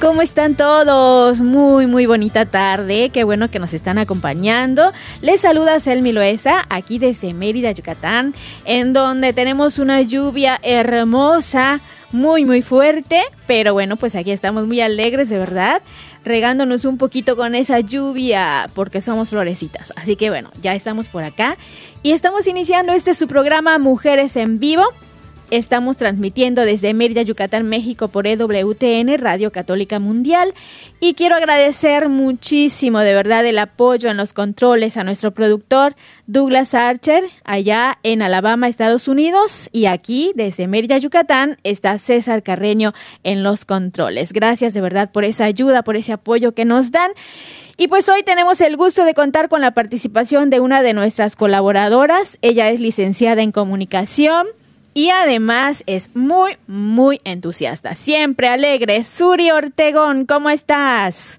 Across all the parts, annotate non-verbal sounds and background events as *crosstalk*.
¿cómo están todos? Muy, muy bonita tarde. Qué bueno que nos están acompañando. Les saluda Selmi Loesa, aquí desde Mérida, Yucatán, en donde tenemos una lluvia hermosa, muy, muy fuerte. Pero bueno, pues aquí estamos muy alegres, de verdad, regándonos un poquito con esa lluvia, porque somos florecitas. Así que bueno, ya estamos por acá y estamos iniciando este su programa Mujeres en Vivo. Estamos transmitiendo desde Mérida, Yucatán, México por EWTN, Radio Católica Mundial. Y quiero agradecer muchísimo, de verdad, el apoyo en los controles a nuestro productor Douglas Archer, allá en Alabama, Estados Unidos. Y aquí, desde Mérida, Yucatán, está César Carreño en los controles. Gracias de verdad por esa ayuda, por ese apoyo que nos dan. Y pues hoy tenemos el gusto de contar con la participación de una de nuestras colaboradoras. Ella es licenciada en comunicación y además es muy, muy entusiasta. Siempre alegre. Suri Ortegón, ¿cómo estás?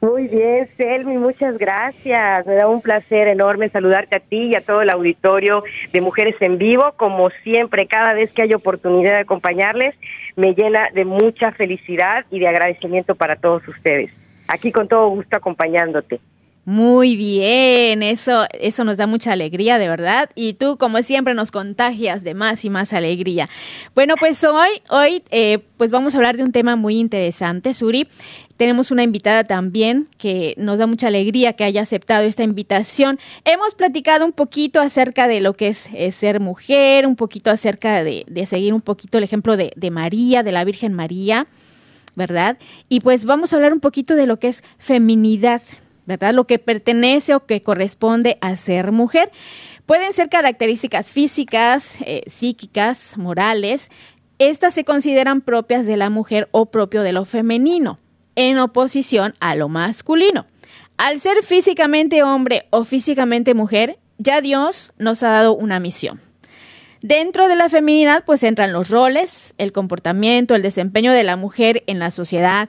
Muy bien, Selmi, muchas gracias. Me da un placer enorme saludarte a ti y a todo el auditorio de Mujeres en Vivo. Como siempre, cada vez que hay oportunidad de acompañarles, me llena de mucha felicidad y de agradecimiento para todos ustedes. Aquí con todo gusto acompañándote. Muy bien, eso, eso nos da mucha alegría, de verdad. Y tú, como siempre, nos contagias de más y más alegría. Bueno, pues hoy, hoy, eh, pues vamos a hablar de un tema muy interesante, Suri. Tenemos una invitada también que nos da mucha alegría que haya aceptado esta invitación. Hemos platicado un poquito acerca de lo que es, ser mujer, un poquito acerca de, seguir un poquito el ejemplo de María, de la Virgen María, ¿verdad? Y pues vamos a hablar un poquito de lo que es feminidad. ¿Verdad? Lo que pertenece o que corresponde a ser mujer. Pueden ser características físicas, eh, psíquicas, morales. Estas se consideran propias de la mujer o propio de lo femenino, en oposición a lo masculino. Al ser físicamente hombre o físicamente mujer, ya Dios nos ha dado una misión. Dentro de la feminidad, pues entran los roles, el comportamiento, el desempeño de la mujer en la sociedad,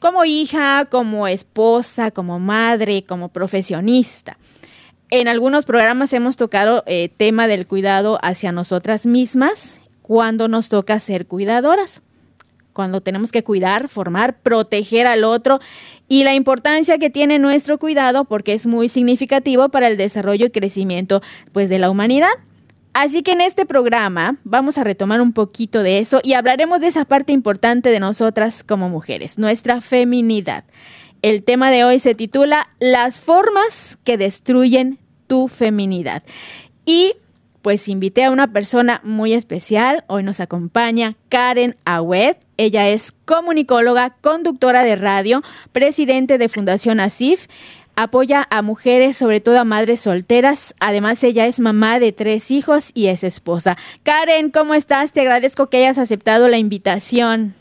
como hija, como esposa, como madre, como profesionista. En algunos programas hemos tocado eh, tema del cuidado hacia nosotras mismas cuando nos toca ser cuidadoras, cuando tenemos que cuidar, formar, proteger al otro y la importancia que tiene nuestro cuidado porque es muy significativo para el desarrollo y crecimiento pues de la humanidad. Así que en este programa vamos a retomar un poquito de eso y hablaremos de esa parte importante de nosotras como mujeres, nuestra feminidad. El tema de hoy se titula Las formas que destruyen tu feminidad. Y pues invité a una persona muy especial. Hoy nos acompaña Karen Awed. Ella es comunicóloga, conductora de radio, presidente de Fundación ASIF apoya a mujeres, sobre todo a madres solteras. Además, ella es mamá de tres hijos y es esposa. Karen, ¿cómo estás? Te agradezco que hayas aceptado la invitación.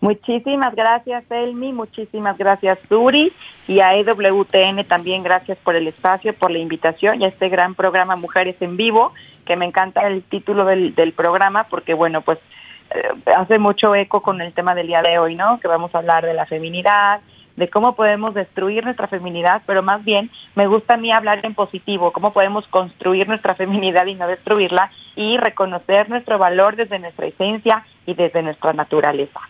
Muchísimas gracias, Elmi. Muchísimas gracias, Suri. Y a EWTN también gracias por el espacio, por la invitación y a este gran programa Mujeres en Vivo, que me encanta el título del, del programa porque, bueno, pues eh, hace mucho eco con el tema del día de hoy, ¿no? Que vamos a hablar de la feminidad, de cómo podemos destruir nuestra feminidad, pero más bien me gusta a mí hablar en positivo, cómo podemos construir nuestra *laughs* feminidad y no destruirla y reconocer nuestro valor desde nuestra esencia y desde nuestra naturaleza.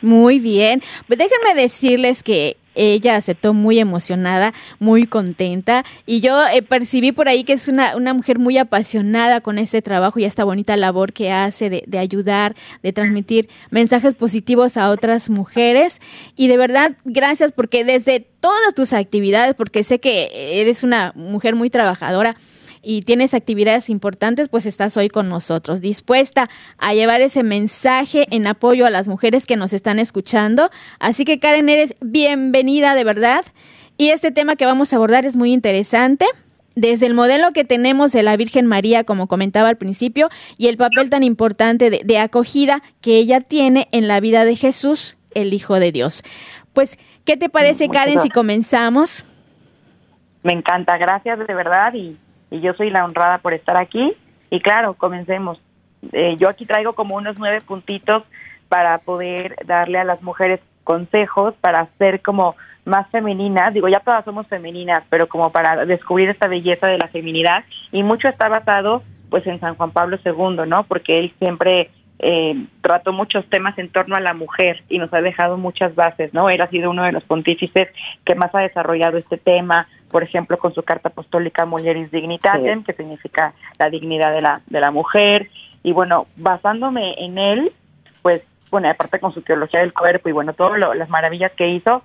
Muy bien, déjenme decirles que ella aceptó muy emocionada, muy contenta. Y yo eh, percibí por ahí que es una, una mujer muy apasionada con este trabajo y esta bonita labor que hace de, de ayudar, de transmitir mensajes positivos a otras mujeres. Y de verdad gracias porque desde todas tus actividades, porque sé que eres una mujer muy trabajadora, y tienes actividades importantes, pues estás hoy con nosotros, dispuesta a llevar ese mensaje en apoyo a las mujeres que nos están escuchando. Así que Karen, eres bienvenida de verdad. Y este tema que vamos a abordar es muy interesante desde el modelo que tenemos de la Virgen María, como comentaba al principio, y el papel tan importante de, de, acogida que ella tiene en la vida de Jesús, el Hijo de Dios. Pues, ¿qué te parece, Karen, si comenzamos? Me encanta, gracias de verdad y y yo soy la honrada por estar aquí. Y claro, comencemos. Eh, yo aquí traigo como unos nueve puntitos para poder darle a las mujeres consejos para ser como más femeninas, digo, ya todas somos femeninas, pero como para descubrir esta belleza de la feminidad y mucho está basado pues en San Juan Pablo II, ¿no? Porque él siempre eh, trató muchos temas en torno a la mujer y nos ha dejado muchas bases, ¿no? Él ha sido uno de los pontífices que más ha desarrollado este tema, por ejemplo, con su carta apostólica Mulieris Dignitatem, que significa la dignidad de la, de la mujer. Y bueno, basándome en él, pues, bueno, aparte con su teología del cuerpo y bueno, todas las maravillas que hizo,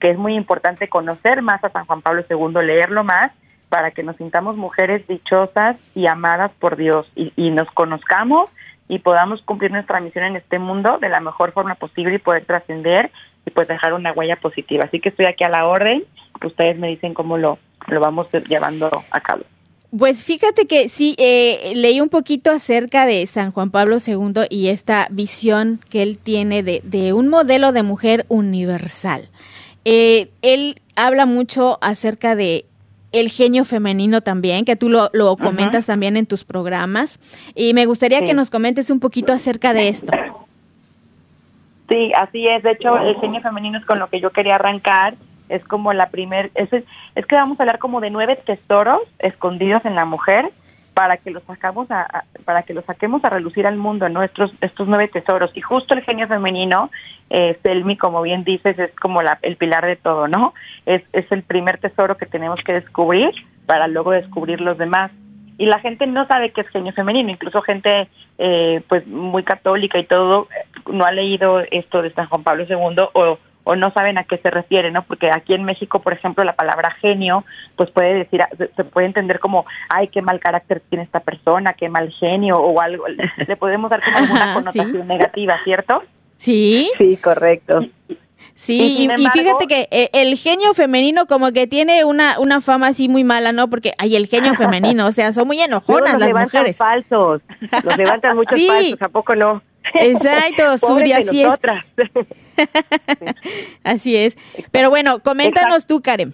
que es muy importante conocer más a San Juan Pablo II, leerlo más, para que nos sintamos mujeres dichosas y amadas por Dios y, y nos conozcamos y podamos cumplir nuestra misión en este mundo de la mejor forma posible y poder trascender y pues dejar una huella positiva. Así que estoy aquí a la orden, ustedes me dicen cómo lo, lo vamos llevando a cabo. Pues fíjate que sí, eh, leí un poquito acerca de San Juan Pablo II y esta visión que él tiene de, de un modelo de mujer universal. Eh, él habla mucho acerca de el genio femenino también, que tú lo, lo comentas también en tus programas. Y me gustaría que nos comentes un poquito acerca de esto. Sí, así es. De hecho, el genio femenino es con lo que yo quería arrancar. Es como la primer, es, es que vamos a hablar como de nueve tesoros escondidos en la mujer para que los sacamos a, para que los saquemos a relucir al mundo nuestros estos nueve tesoros. Y justo el genio femenino eh, Selmi como bien dices es como la, el pilar de todo no es es el primer tesoro que tenemos que descubrir para luego descubrir los demás. Y la gente no sabe qué es genio femenino. Incluso gente eh, pues muy católica y todo no ha leído esto de San Juan Pablo II o o no saben a qué se refiere, ¿no? Porque aquí en México, por ejemplo, la palabra genio, pues puede decir, se puede entender como, ay, qué mal carácter tiene esta persona, qué mal genio o algo, le podemos dar como alguna *laughs* connotación negativa, ¿cierto? Sí. Sí, correcto. Sí, y, fíjate que eh, el genio femenino como que tiene una, una fama así muy mala, ¿no? Porque hay el genio *laughs* femenino, o sea, son muy enojonas las mujeres. falsos, los levantan muchos falsos, ¿a poco no? *laughs* Exacto, *laughs* Suri, así es. así es. Pero bueno, coméntanos tú, Karen.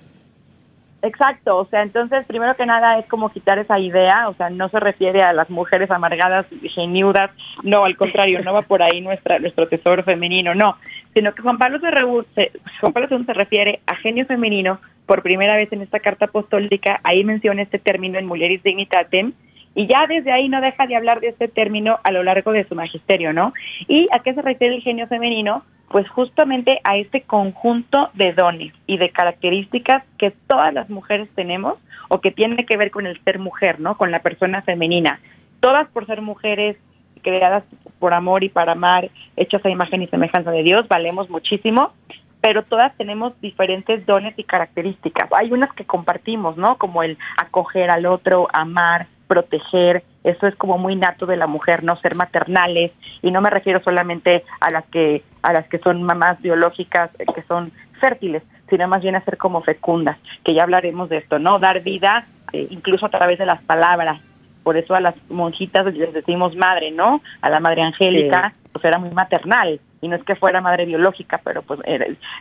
Exacto, o sea, entonces primero que nada es como quitar esa idea, o sea, no se refiere a las mujeres amargadas, geniudas, no, al contrario, no va por ahí nuestra nuestro tesoro femenino, no, sino que Juan Pablo se, Juan Pablo II se refiere a genio femenino por primera vez en esta carta apostólica, ahí menciona este término en Mulieris Dignitatem, y ya desde ahí no deja de hablar de este término a lo largo de su magisterio, ¿no? ¿Y a qué se refiere el genio femenino? Pues justamente a este conjunto de dones y de características que todas las mujeres tenemos o que tiene que ver con el ser mujer, ¿no? Con la persona femenina. Todas por ser mujeres creadas por amor y para amar, hechas a imagen y semejanza de Dios, valemos muchísimo, pero todas tenemos diferentes dones y características. Hay unas que compartimos, ¿no? Como el acoger al otro, amar, proteger, eso es como muy nato de la mujer, no ser maternales y no me refiero solamente a las que a las que son mamás biológicas eh, que son fértiles, sino más bien a ser como fecundas, que ya hablaremos de esto, ¿no? Dar vida eh, incluso a través de las palabras. Por eso a las monjitas les decimos madre, ¿no? A la madre angélica, pues era muy maternal y no es que fuera madre biológica, pero pues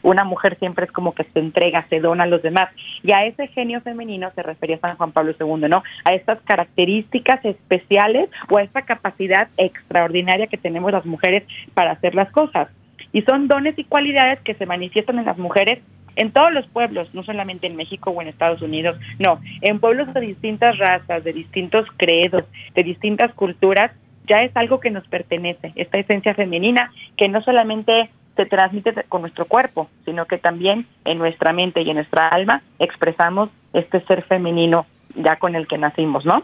una mujer siempre es como que se entrega, se dona a los demás. Y a ese genio femenino se refería San Juan Pablo II, ¿no? A estas características especiales o a esta capacidad extraordinaria que tenemos las mujeres para hacer las cosas. Y son dones y cualidades que se manifiestan en las mujeres en todos los pueblos, no solamente en México o en Estados Unidos, no, en pueblos de distintas razas, de distintos credos, de distintas culturas, ya es algo que nos pertenece, esta esencia femenina que no solamente se transmite con nuestro cuerpo, sino que también en nuestra mente y en nuestra alma expresamos este ser femenino ya con el que nacimos, ¿no?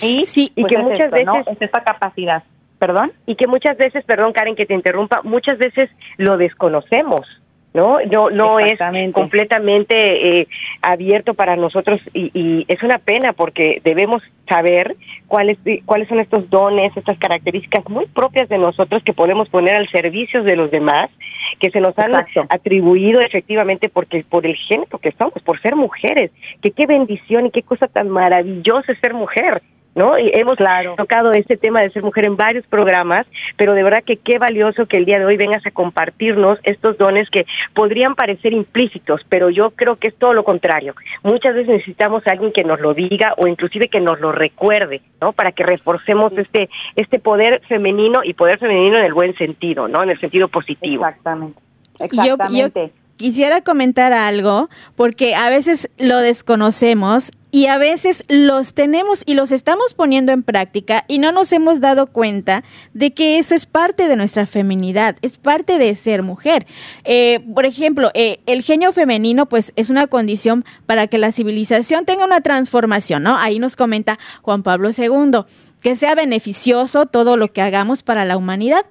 Y, sí, y pues que muchas veces es esta capacidad, perdón, y que muchas veces, perdón Karen que te interrumpa, muchas veces lo desconocemos. ¿No? No, no es completamente eh, abierto para nosotros y, y, es una pena porque debemos saber cuáles cuáles son estos dones, estas características muy propias de nosotros que podemos poner al servicio de los demás, que se nos han atribuido efectivamente porque por el género que somos, por ser mujeres, que qué bendición y qué cosa tan maravillosa es ser mujer. ¿No? Y hemos tocado este tema de ser mujer en varios programas, pero de verdad que qué valioso que el día de hoy vengas a compartirnos estos dones que podrían parecer implícitos, pero yo creo que es todo lo contrario. Muchas veces necesitamos a alguien que nos lo diga o inclusive que nos lo recuerde, ¿no? Para que reforcemos este este poder femenino y poder femenino en el buen sentido, ¿no? En el sentido positivo. Exactamente. Exactamente. Quisiera comentar algo porque a veces lo desconocemos y a veces los tenemos y los estamos poniendo en práctica y no nos hemos dado cuenta de que eso es parte de nuestra feminidad, es parte de ser mujer. Eh, por ejemplo, eh, el genio femenino pues es una condición para que la civilización tenga una transformación, ¿no? Ahí nos comenta Juan Pablo II, que sea beneficioso todo lo que hagamos para la humanidad.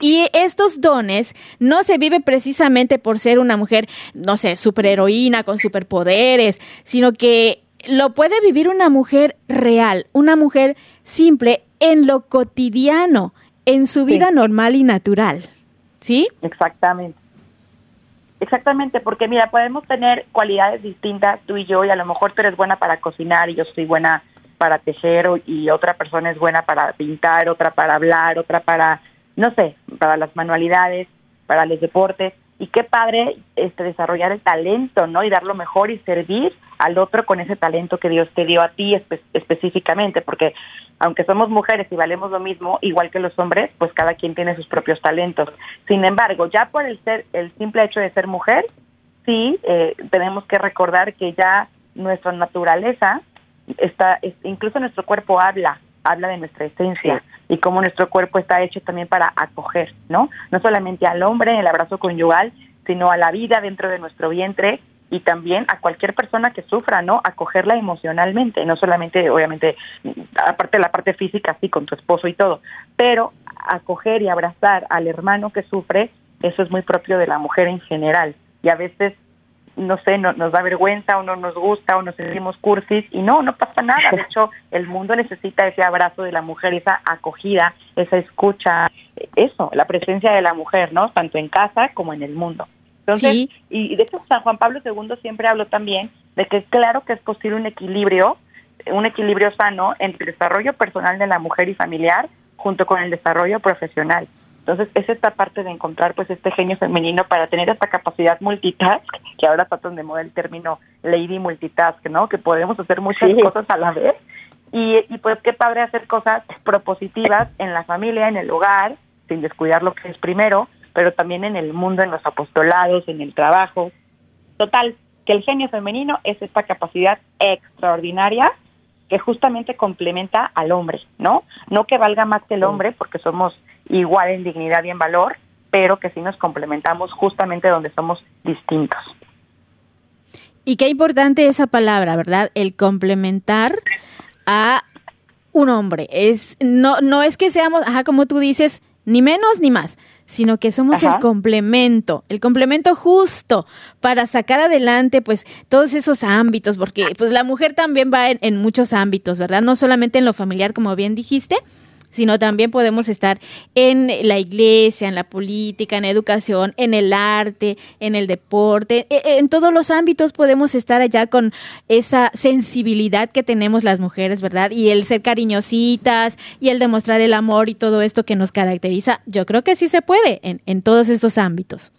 Y estos dones no se viven precisamente por ser una mujer, no sé, superheroína con superpoderes, sino que lo puede vivir una mujer real, una mujer simple en lo cotidiano, en su vida normal y natural. ¿Sí? Exactamente. Exactamente, porque mira, podemos tener cualidades distintas tú y yo, y a lo mejor tú eres buena para cocinar y yo soy buena para tejer y otra persona es buena para pintar, otra para hablar, otra para no sé, para las manualidades, para los deportes, y qué padre este desarrollar el talento, ¿no? Y dar lo mejor y servir al otro con ese talento que Dios te dio a ti específicamente, porque aunque somos mujeres y valemos lo mismo, igual que los hombres, pues cada quien tiene sus propios talentos. Sin embargo, ya por el ser, el simple hecho de ser mujer, sí eh, tenemos que recordar que ya nuestra naturaleza está, incluso nuestro cuerpo habla, habla de nuestra esencia y cómo nuestro cuerpo está hecho también para acoger, ¿no? No solamente al hombre en el abrazo conyugal, sino a la vida dentro de nuestro vientre y también a cualquier persona que sufra, ¿no? Acogerla emocionalmente, no solamente, obviamente, aparte de la parte física, sí, con tu esposo y todo, pero acoger y abrazar al hermano que sufre, eso es muy propio de la mujer en general. Y a veces no sé, no, nos da vergüenza o no nos gusta o nos sentimos cursis y no, no pasa nada. De *laughs* hecho, el mundo necesita ese abrazo de la mujer, esa acogida, esa escucha, eso, la presencia de la mujer, ¿no? Tanto en casa como en el mundo. Entonces, y de hecho San Juan Pablo II siempre habló también de que claro que es posible un equilibrio, un equilibrio sano entre el desarrollo personal de la mujer y familiar junto con el desarrollo profesional. Entonces, es esta parte de encontrar pues este genio femenino para tener esta capacidad multitask, que ahora tratan de mover el término lady multitask, ¿no? Que podemos hacer muchas cosas a la vez. Y, y pues qué padre hacer cosas propositivas en la familia, en el hogar, sin descuidar lo que es primero, pero también en el mundo, en los apostolados, en el trabajo. Total, que el genio femenino es esta capacidad extraordinaria que justamente complementa al hombre, ¿no? No que valga más que el hombre, porque somos igual en dignidad y en valor, pero que sí nos complementamos justamente donde somos distintos. Y qué importante esa palabra, ¿verdad? El complementar a un hombre. Es no no es que seamos, ajá, como tú dices, ni menos ni más, sino que somos el complemento, el complemento justo para sacar adelante pues todos esos ámbitos, porque pues la mujer también va en, en muchos ámbitos, ¿verdad? No solamente en lo familiar, como bien dijiste, sino también podemos estar en la iglesia, en la política, en educación, en el arte, en el deporte, e, e, en todos los ámbitos podemos estar allá con esa sensibilidad que tenemos las mujeres, ¿verdad? Y el ser cariñositas y el demostrar el amor y todo esto que nos caracteriza, yo creo que sí se puede en, en todos estos ámbitos.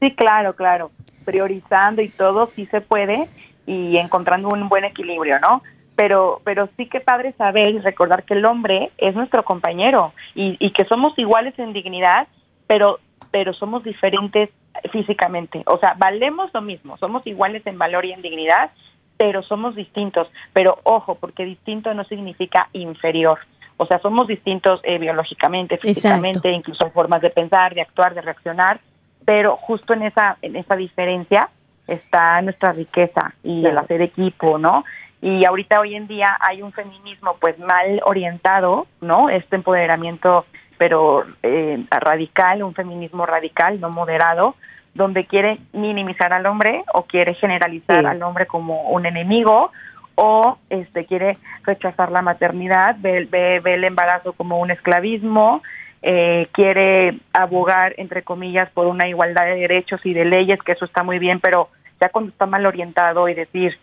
Sí, claro, claro. Priorizando y todo sí se puede y encontrando un buen equilibrio, ¿no? Pero, pero sí que padre saber y recordar que el hombre es nuestro compañero y, y que somos iguales en dignidad, pero, pero somos diferentes físicamente. O sea, valemos lo mismo, somos iguales en valor y en dignidad, pero somos distintos. Pero ojo, porque distinto no significa inferior. O sea, somos distintos eh, biológicamente, físicamente, incluso en formas de pensar, de actuar, de reaccionar, pero justo en esa, en esa diferencia está nuestra riqueza y el hacer equipo, ¿no? Y ahorita hoy en día hay un feminismo pues mal orientado, ¿no? Este empoderamiento pero eh, radical, un feminismo radical, no moderado, donde quiere minimizar al hombre o quiere generalizar al hombre como un enemigo o este quiere rechazar la maternidad, ve, ve, el embarazo como un esclavismo, eh, quiere abogar, entre comillas, por una igualdad de derechos y de leyes, que eso está muy bien, pero ya cuando está mal orientado y decir,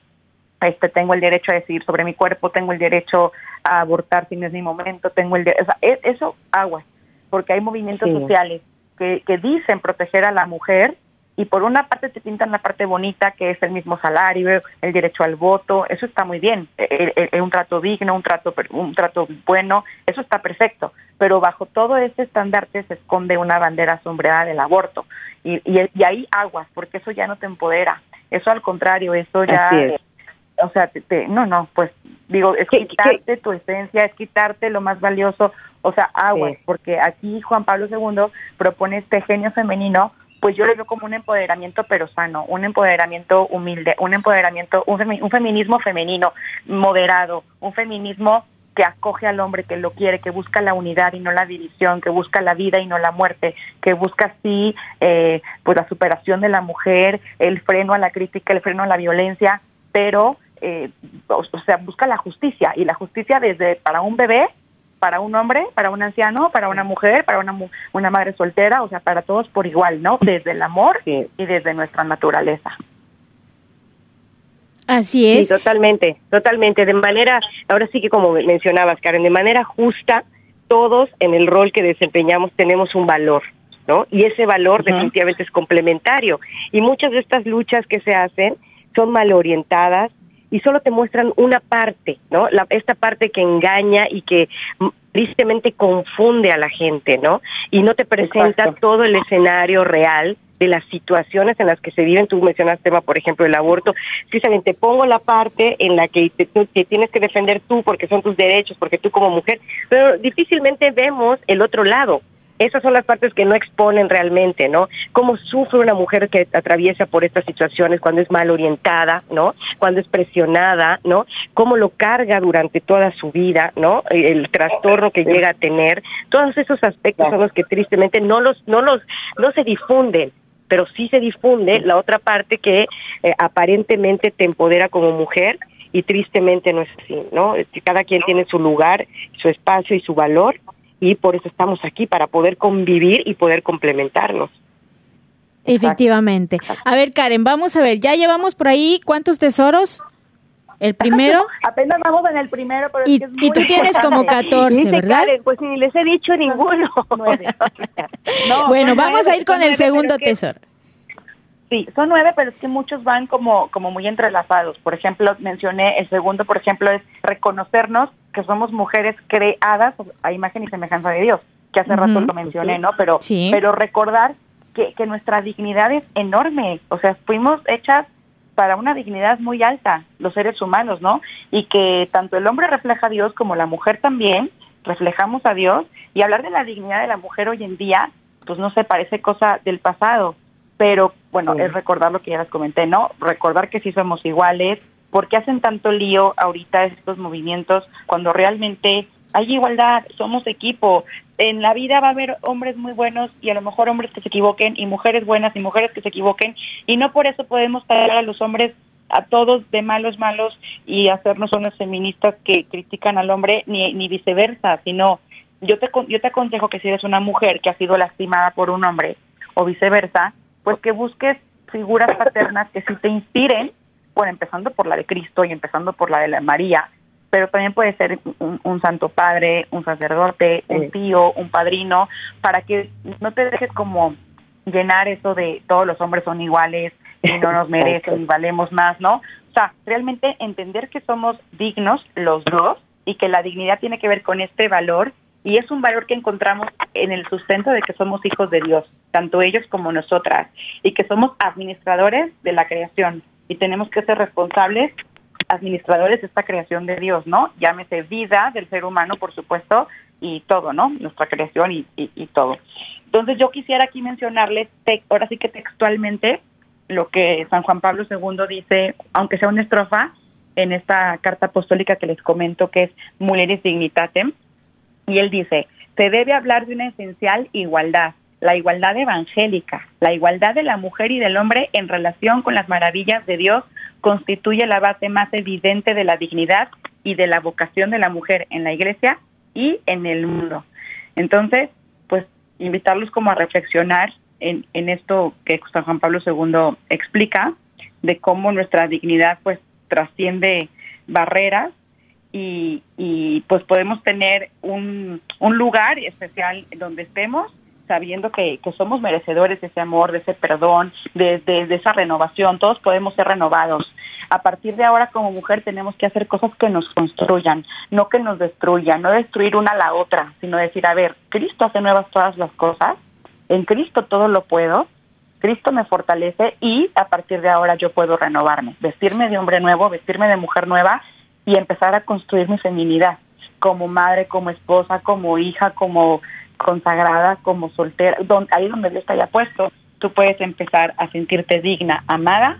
este, tengo el derecho a decidir sobre mi cuerpo, tengo el derecho a abortar si no es mi momento, tengo el derecho, e, eso agua, porque hay movimientos sociales que, que dicen proteger a la mujer y por una parte te pintan la parte bonita que es el mismo salario, el derecho al voto, eso está muy bien, e, e, un trato digno, un trato un trato bueno, eso está perfecto, pero bajo todo ese estandarte se esconde una bandera sombreada del aborto. Y, y, ahí aguas, porque eso ya no te empodera, eso al contrario, eso ya o sea, te, no, no, pues digo, es quitarte tu esencia, es quitarte lo más valioso, o sea, agua, porque aquí Juan Pablo II propone este genio femenino, pues yo lo veo como un empoderamiento pero sano, un empoderamiento humilde, un empoderamiento, un, un feminismo femenino, moderado, un feminismo que acoge al hombre, que lo quiere, que busca la unidad y no la división, que busca la vida y no la muerte, que busca así eh, pues la superación de la mujer, el freno a la crítica, el freno a la violencia, pero eh, o, sea, busca la justicia y la justicia desde para un bebé, para un hombre, para un anciano, para una mujer, para una, una madre soltera, o sea, para todos por igual, ¿no? Desde el amor y desde nuestra naturaleza. Así es. Sí, totalmente, totalmente. De manera, ahora sí que como mencionabas, Karen, de manera justa, todos en el rol que desempeñamos tenemos un valor, ¿no? Y ese valor definitivamente es complementario. Y muchas de estas luchas que se hacen son mal orientadas, y solo te muestran una parte, ¿no? La, esta parte que engaña y que tristemente confunde a la gente, ¿no? Y no te presenta todo el escenario real de las situaciones en las que se viven. Tú mencionaste tema, por ejemplo, el aborto. Precisamente pongo la parte en la que te, te, tienes que defender tú porque son tus derechos, porque tú como mujer, pero difícilmente vemos el otro lado esas son las partes que no exponen realmente, ¿no? Cómo sufre una mujer que atraviesa por estas situaciones cuando es mal orientada, ¿no? Cuando es presionada, ¿no? Cómo lo carga durante toda su vida, ¿no? El trastorno que llega a tener. Todos esos aspectos son los que tristemente no los no los no se difunden pero sí se difunde la otra parte que eh, aparentemente te empodera como mujer y tristemente no es así, ¿no? Cada quien tiene su lugar, su espacio y su valor y por eso estamos aquí, para poder convivir y poder complementarnos. Efectivamente. A ver, Karen, vamos a ver, ya llevamos por ahí cuántos tesoros. ¿El primero? Apenas vamos en el primero, pero y, y tú tienes como 14, ¿verdad? Karen, pues ni les he dicho ninguno. *laughs* bueno, vamos a ir con el segundo tesoro. Sí, son nueve, pero es que muchos van como, como muy entrelazados. Por ejemplo, mencioné el segundo, por ejemplo, es reconocernos que somos mujeres creadas a imagen y semejanza de Dios, que hace rato lo mencioné, ¿no? Pero, pero recordar que, que nuestra dignidad es enorme, o sea, fuimos hechas para una dignidad muy alta, los seres humanos, ¿no? Y que tanto el hombre refleja a Dios como la mujer también, reflejamos a Dios, y hablar de la dignidad de la mujer hoy en día, pues no se parece cosa del pasado, pero bueno, es recordar lo que ya les comenté, ¿no? Recordar que sí somos iguales, ¿por qué hacen tanto lío ahorita estos movimientos cuando realmente hay igualdad, somos equipo? En la vida va a haber hombres muy buenos y a lo mejor hombres que se equivoquen y mujeres buenas y mujeres que se equivoquen y no por eso podemos traer a los hombres a todos de malos malos y hacernos unos feministas que critican al hombre ni, ni viceversa, sino yo te, yo te aconsejo que si eres una mujer que ha sido lastimada por un hombre o viceversa, pues que busques figuras paternas que sí te inspiren, bueno, empezando por la de Cristo y empezando por la de la María, pero también puede ser un, santo padre, un sacerdote, un tío, un padrino, para que no te dejes como llenar eso de todos los hombres son iguales y no nos *laughs* merecen y valemos más, ¿no? O sea, realmente entender que somos dignos los dos y que la dignidad tiene que ver con este valor y es un valor que encontramos en el sustento de que somos hijos de Dios, tanto ellos como nosotras, y que somos administradores de la creación y tenemos que ser responsables administradores de esta creación de Dios, ¿no? Llámese vida del ser humano, por supuesto, y todo, ¿no? Nuestra creación y, y, todo. Entonces yo quisiera aquí mencionarles, ahora sí que textualmente, lo que San Juan Pablo II dice, aunque sea una estrofa, en esta carta apostólica que les comento que es Mulieris Dignitatem, y él dice, se debe hablar de una esencial igualdad, la igualdad evangélica, la igualdad de la mujer y del hombre en relación con las maravillas de Dios constituye la base más evidente de la dignidad y de la vocación de la mujer en la iglesia y en el mundo. Entonces, pues invitarlos como a reflexionar en, en esto que San Juan Pablo II explica, de cómo nuestra dignidad pues trasciende barreras y, y pues podemos tener un, un lugar especial donde estemos sabiendo que, que, somos merecedores de ese amor, de ese perdón, de, de, esa renovación. Todos podemos ser renovados. A partir de ahora, como mujer, tenemos que hacer cosas que nos construyan, no que nos destruyan, no destruir una a la otra, sino decir, a ver, Cristo hace nuevas todas las cosas, en Cristo todo lo puedo, Cristo me fortalece y a partir de ahora yo puedo renovarme, vestirme de hombre nuevo, vestirme de mujer nueva y empezar a construir mi feminidad como madre, como esposa, como hija, como consagrada, como soltera, donde, ahí donde Dios te haya puesto, tú puedes empezar a sentirte digna, amada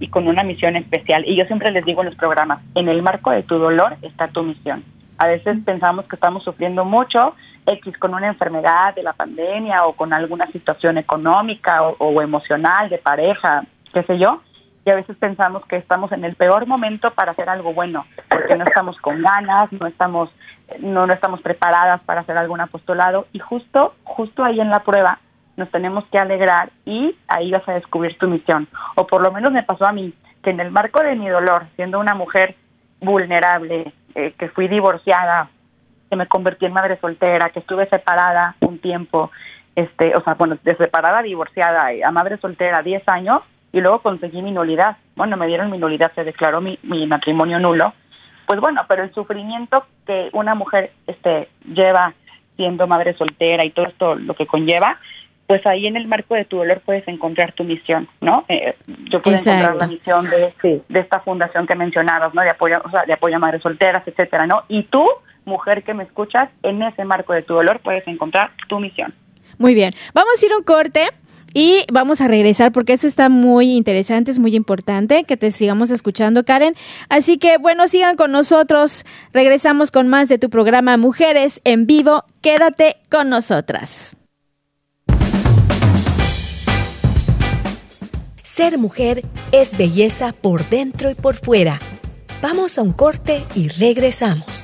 y con una misión especial. Y yo siempre les digo en los programas, en el marco de tu dolor está tu misión. A veces pensamos que estamos sufriendo mucho, X con una enfermedad de la pandemia o con alguna situación económica o, emocional de pareja, qué sé yo, y a veces pensamos que estamos en el peor momento para hacer algo bueno, porque no estamos con ganas, no estamos no, no estamos preparadas para hacer algún apostolado y justo justo ahí en la prueba nos tenemos que alegrar y ahí vas a descubrir tu misión. O por lo menos me pasó a mí, que en el marco de mi dolor, siendo una mujer vulnerable, eh, que fui divorciada, que me convertí en madre soltera, que estuve separada un tiempo, este, o sea, bueno, de separada divorciada a madre soltera 10 años y luego conseguí mi nulidad. Bueno, me dieron mi nulidad, se declaró mi, mi matrimonio nulo. Pues bueno, pero el sufrimiento que una mujer este, lleva siendo madre soltera y todo esto lo que conlleva, pues ahí en el marco de tu dolor puedes encontrar tu misión, ¿no? Eh, yo puedo encontrar la misión de, de esta fundación que mencionabas, ¿no? De apoyo, o sea, de apoyo a madres solteras, etcétera, ¿no? Y tú, mujer que me escuchas, en ese marco de tu dolor puedes encontrar tu misión. Muy bien, vamos a ir a un corte. Y vamos a regresar porque eso está muy interesante, es muy importante que te sigamos escuchando, Karen. Así que bueno, sigan con nosotros. Regresamos con más de tu programa Mujeres en Vivo. Quédate con nosotras. Ser mujer es belleza por dentro y por fuera. Vamos a un corte y regresamos.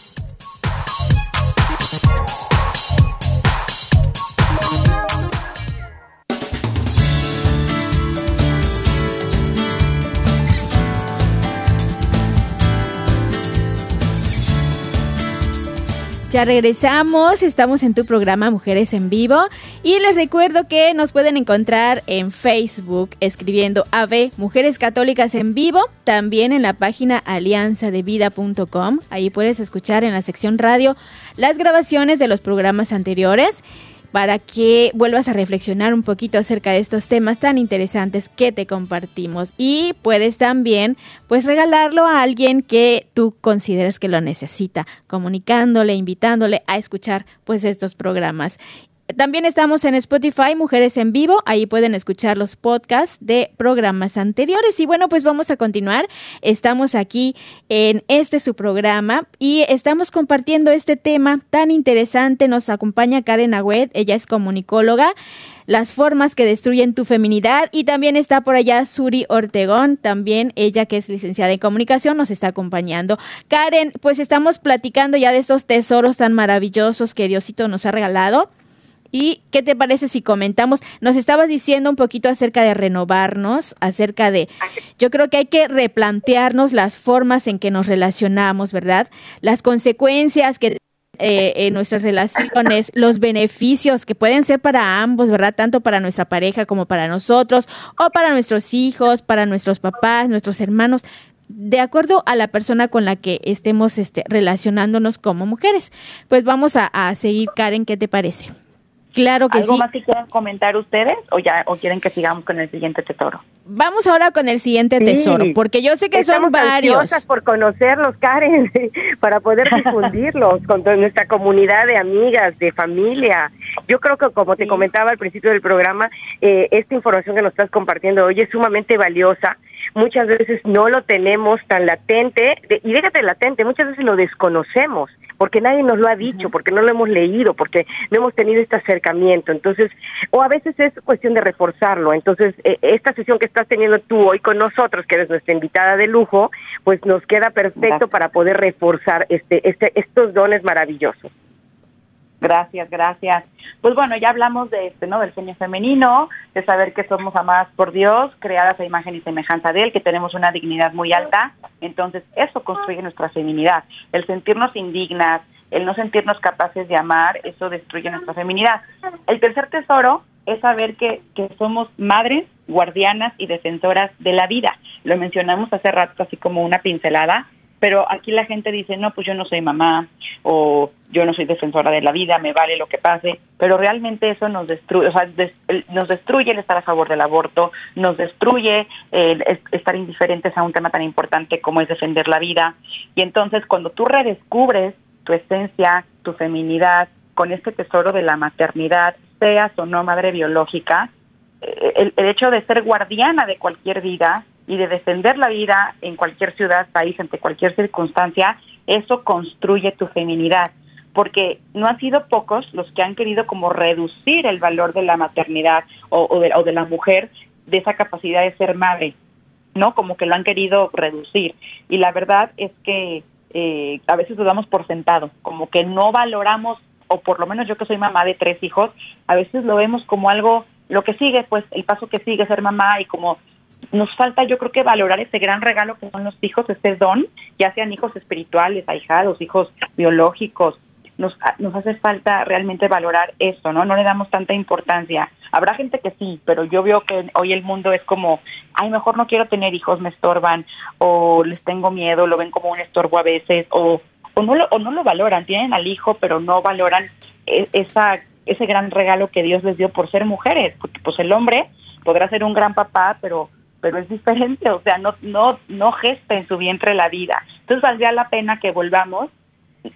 Ya regresamos, estamos en tu programa Mujeres en Vivo y les recuerdo que nos pueden encontrar en Facebook escribiendo AV Mujeres Católicas en Vivo, también en la página alianzadevida.com, ahí puedes escuchar en la sección radio las grabaciones de los programas anteriores para que vuelvas a reflexionar un poquito acerca de estos temas tan interesantes que te compartimos y puedes también pues regalarlo a alguien que tú consideres que lo necesita, comunicándole, invitándole a escuchar pues estos programas. También estamos en Spotify, Mujeres en Vivo. Ahí pueden escuchar los podcasts de programas anteriores. Y bueno, pues vamos a continuar. Estamos aquí en este su programa y estamos compartiendo este tema tan interesante. Nos acompaña Karen Agüed. Ella es comunicóloga. las formas que destruyen tu feminidad. Y también está por allá Suri Ortegón, también ella que es licenciada en comunicación, nos está acompañando. Karen, pues estamos platicando ya de estos tesoros tan maravillosos que Diosito nos ha regalado. ¿Y qué te parece si comentamos? Nos estabas diciendo un poquito acerca de renovarnos, acerca de, yo creo que hay que replantearnos las formas en que nos relacionamos, ¿verdad? Las consecuencias que eh, en nuestras relaciones, *laughs* los beneficios que pueden ser para ambos, ¿verdad? Tanto para nuestra pareja como para nosotros, o para nuestros hijos, para nuestros papás, nuestros hermanos de acuerdo a la persona con la que estemos este, relacionándonos como mujeres. Pues vamos a, a seguir, Karen, ¿qué te parece? Claro que ¿Algo sí. más que quieran comentar ustedes o ya o quieren que sigamos con el siguiente tesoro? Vamos ahora con el siguiente tesoro, porque yo sé que son varios. por conocerlos, Karen, *laughs* para poder difundirlos con toda nuestra comunidad de amigas, de familia. Yo creo que, como te comentaba al principio del programa, eh, esta información que nos estás compartiendo hoy es sumamente valiosa. Muchas veces no lo tenemos tan latente, y déjate latente, muchas veces lo desconocemos porque nadie nos lo ha dicho, porque no lo hemos leído, porque no hemos tenido este acercamiento. Entonces, o a veces es cuestión de reforzarlo. Entonces, eh, esta sesión que estás teniendo tú hoy con nosotros, que eres nuestra invitada de lujo, pues nos queda perfecto para poder reforzar este, este, estos dones maravillosos. Gracias, gracias. Pues bueno, ya hablamos de este, ¿no? Del genio femenino, de saber que somos amadas por Dios, creadas a imagen y semejanza de Él, que tenemos una dignidad muy alta. Entonces, eso construye nuestra feminidad. El sentirnos indignas, el no sentirnos capaces de amar, eso destruye nuestra feminidad. El tercer tesoro es saber que, que somos madres, guardianas y defensoras de la vida. Lo mencionamos hace rato así como una pincelada, pero aquí la gente dice, no, pues yo no soy mamá o yo no soy defensora de la vida, me vale lo que pase, pero realmente eso nos destruye, o sea, nos destruye el estar a favor del aborto, nos destruye el estar indiferentes a un tema tan importante como es defender la vida. Y entonces cuando tú redescubres tu esencia, tu feminidad, con este tesoro de la maternidad, seas o no madre biológica, eh, el, el hecho de ser guardiana de cualquier vida y de defender la vida en cualquier ciudad, país, ante cualquier circunstancia, eso construye tu feminidad. Porque no han sido pocos los que han querido como reducir el valor de la maternidad o, de, o de la mujer, de esa capacidad de ser madre, ¿no? Como que lo han querido reducir. Y la verdad es que eh, a veces lo damos por sentado, como que no valoramos, o por lo menos yo que soy mamá de tres hijos, a veces lo vemos como algo, lo que sigue, pues el paso que sigue ser mamá y como nos falta yo creo que valorar ese gran regalo que son los hijos, este don, ya sean hijos espirituales, ahijados, hijos biológicos, nos, nos hace falta realmente valorar eso, ¿no? No le damos tanta importancia. Habrá gente que sí, pero yo veo que hoy el mundo es como, ay, mejor no quiero tener hijos, me estorban, o les tengo miedo, lo ven como un estorbo a veces, o, o, no, lo, o no lo valoran, tienen al hijo, pero no valoran e, esa, ese gran regalo que Dios les dio por ser mujeres, porque pues el hombre podrá ser un gran papá, pero pero es diferente, o sea, no, no, no gesta en su vientre la vida. Entonces valdría la pena que volvamos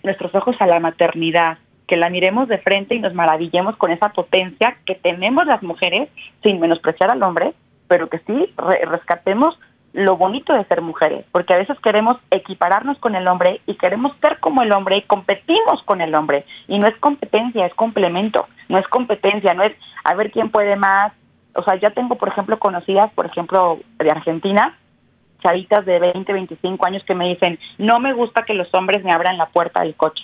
nuestros ojos a la maternidad, que la miremos de frente y nos maravillemos con esa potencia que tenemos las mujeres, sin menospreciar al hombre, pero que sí rescatemos lo bonito de ser mujeres, porque a veces queremos equipararnos con el hombre y queremos ser como el hombre y competimos con el hombre. Y no es competencia, es complemento, no es competencia, no es a ver quién puede más, o sea, ya tengo, por ejemplo, conocidas, por ejemplo, de Argentina, chavitas de 20, 25 años que me dicen, no me gusta que los hombres me abran la puerta del coche,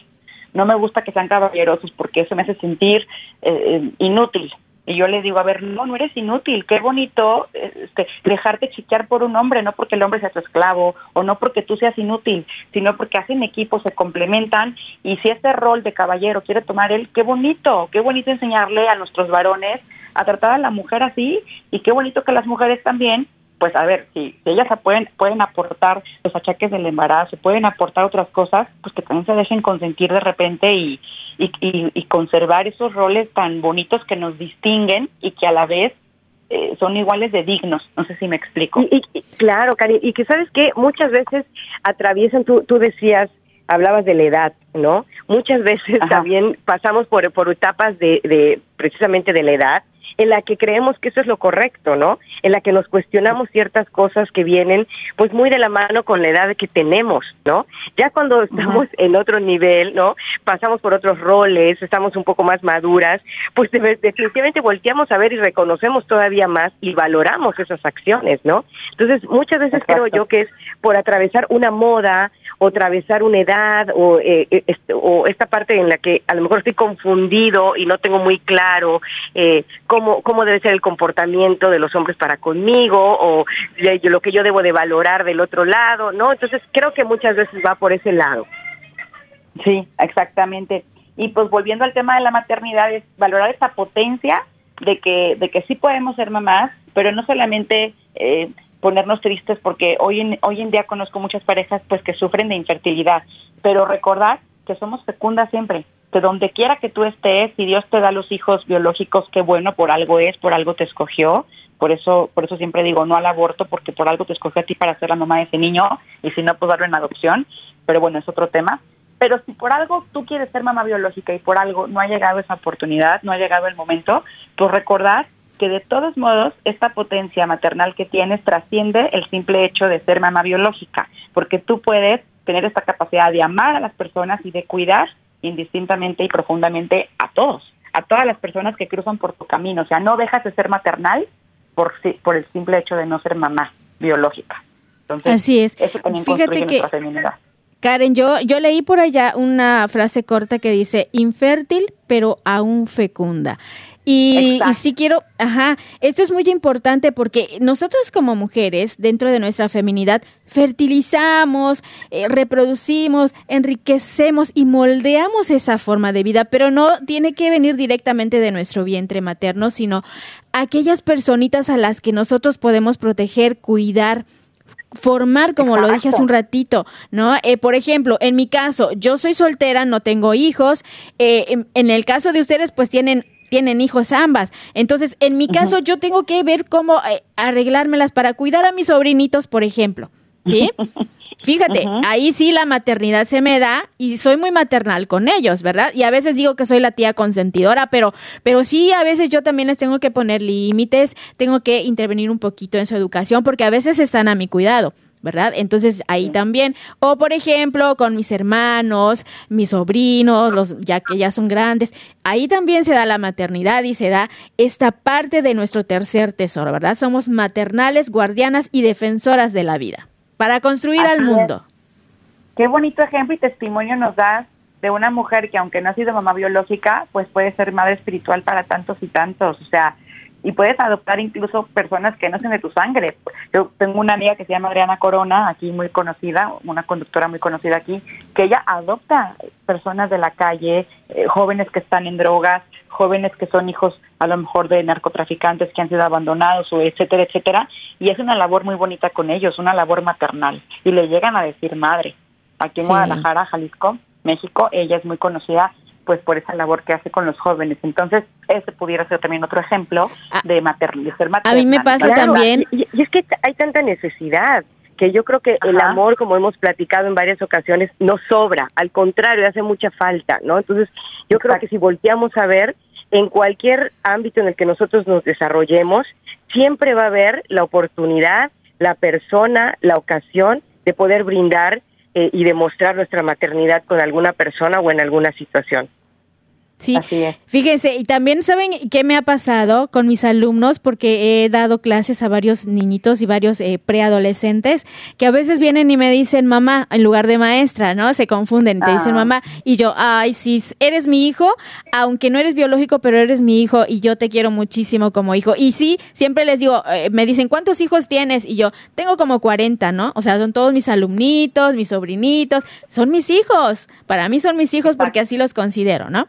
no me gusta que sean caballerosos porque eso me hace sentir eh, inútil. Y yo le digo, a ver, no, no eres inútil, qué bonito este, dejarte chiquear por un hombre, no porque el hombre sea tu esclavo o no porque tú seas inútil, sino porque hacen equipo, se complementan y si ese rol de caballero quiere tomar él, qué bonito, qué bonito enseñarle a nuestros varones a tratar a la mujer así y qué bonito que las mujeres también pues a ver, si, ellas pueden, pueden aportar los achaques del embarazo, pueden aportar otras cosas, pues que también se dejen consentir de repente y, y, y, conservar esos roles tan bonitos que nos distinguen y que a la vez eh, son iguales de dignos. No sé si me explico. Y, claro, Cari, y que sabes que muchas veces atraviesan, tú, tú decías, hablabas de la edad, ¿no? Muchas veces también pasamos por, por etapas de, de precisamente de la edad en la que creemos que eso es lo correcto, ¿no? En la que nos cuestionamos ciertas cosas que vienen pues muy de la mano con la edad que tenemos, ¿no? Ya cuando estamos en otro nivel, ¿no? Pasamos por otros roles, estamos un poco más maduras, pues definitivamente volteamos a ver y reconocemos todavía más y valoramos esas acciones, ¿no? Entonces, muchas veces creo yo que es por atravesar una moda o atravesar una edad o, eh, este, o esta parte en la que a lo mejor estoy confundido y no tengo muy claro eh, cómo, cómo debe ser el comportamiento de los hombres para conmigo o lo que yo debo de valorar del otro lado, ¿no? Entonces creo que muchas veces va por ese lado. Sí, exactamente. Y pues volviendo al tema de la maternidad, es valorar esa potencia de que, de que sí podemos ser mamás, pero no solamente eh, ponernos tristes porque hoy en, hoy en día conozco muchas parejas pues que sufren de infertilidad, pero recordar que somos fecundas siempre, de donde quiera que tú estés, si Dios te da los hijos biológicos, qué bueno, por algo es, por algo te escogió, por eso, por eso siempre digo no al aborto, porque por algo te escogió a ti para ser la mamá de ese niño, y si no, pues darlo en adopción, pero bueno, es otro tema. Pero si por algo tú quieres ser mamá biológica y por algo no ha llegado esa oportunidad, no ha llegado el momento, pues recordar que de todos modos esta potencia maternal que tienes trasciende el simple hecho de ser mamá biológica, porque tú puedes tener esta capacidad de amar a las personas y de cuidar indistintamente y profundamente a todos, a todas las personas que cruzan por tu camino. O sea, no dejas de ser maternal por, por el simple hecho de no ser mamá biológica. Entonces, Así es. Eso también Fíjate que, feminidad. Karen, yo, yo leí por allá una frase corta que dice, infértil pero aún fecunda. Y, sí quiero, ajá, esto es muy importante porque nosotras como mujeres, dentro de nuestra feminidad, fertilizamos, eh, reproducimos, enriquecemos y moldeamos esa forma de vida, pero no tiene que venir directamente de nuestro vientre materno, sino aquellas personitas a las que nosotros podemos proteger, cuidar, formar, como lo dije hace un ratito, ¿no? Eh, por ejemplo, en mi caso, yo soy soltera, no tengo hijos. Eh, en, el caso de ustedes, pues tienen tienen hijos ambas. Entonces, en mi caso, yo tengo que ver cómo eh, arreglármelas para cuidar a mis sobrinitos, por ejemplo. ¿Sí? *laughs* Fíjate, ahí sí la maternidad se me da y soy muy maternal con ellos, ¿verdad? Y a veces digo que soy la tía consentidora, pero, pero sí, a veces yo también les tengo que poner límites, tengo que intervenir un poquito en su educación porque a veces están a mi cuidado. ¿Verdad? Entonces ahí también, o por ejemplo con mis hermanos, mis sobrinos, los ya que ya son grandes, ahí también se da la maternidad y se da esta parte de nuestro tercer tesoro, ¿verdad? Somos maternales, guardianas y defensoras de la vida para construir al mundo. Qué bonito ejemplo y testimonio nos das de una mujer que aunque no ha sido mamá biológica, pues puede ser madre espiritual para tantos y tantos, o sea, y puedes adoptar incluso personas que no sean de tu sangre. Yo tengo una amiga que se llama Adriana Corona, aquí muy conocida, una conductora muy conocida aquí, que ella adopta personas de la calle, eh, jóvenes que están en drogas, jóvenes que son hijos a lo mejor de narcotraficantes que han sido abandonados o etcétera, etcétera, y es una labor muy bonita con ellos, una labor maternal, y le llegan a decir madre. Aquí en Guadalajara, Jalisco, México, ella es muy conocida pues por esa labor que hace con los jóvenes. Entonces, ese pudiera ser también otro ejemplo ah, de, maternal. A mí me pasa también. Y, y, es que hay tanta necesidad que yo creo que el amor, como hemos platicado en varias ocasiones, no sobra, al contrario, hace mucha falta, ¿no? Entonces, yo creo que si volteamos a ver, en cualquier ámbito en el que nosotros nos desarrollemos, siempre va a haber la oportunidad, la persona, la ocasión de poder brindar eh, y demostrar nuestra maternidad con alguna persona o en alguna situación. Sí, fíjense, y también saben qué me ha pasado con mis alumnos, porque he dado clases a varios niñitos y varios eh, preadolescentes que a veces vienen y me dicen mamá en lugar de maestra, ¿no? Se confunden, te dicen ah. mamá y yo, ay, sí, eres mi hijo, aunque no eres biológico, pero eres mi hijo y yo te quiero muchísimo como hijo. Y sí, siempre les digo, eh, me dicen, ¿cuántos hijos tienes? Y yo, tengo como 40, ¿no? O sea, son todos mis alumnitos, mis sobrinitos, son mis hijos. Para mí son mis hijos porque así los considero, ¿no?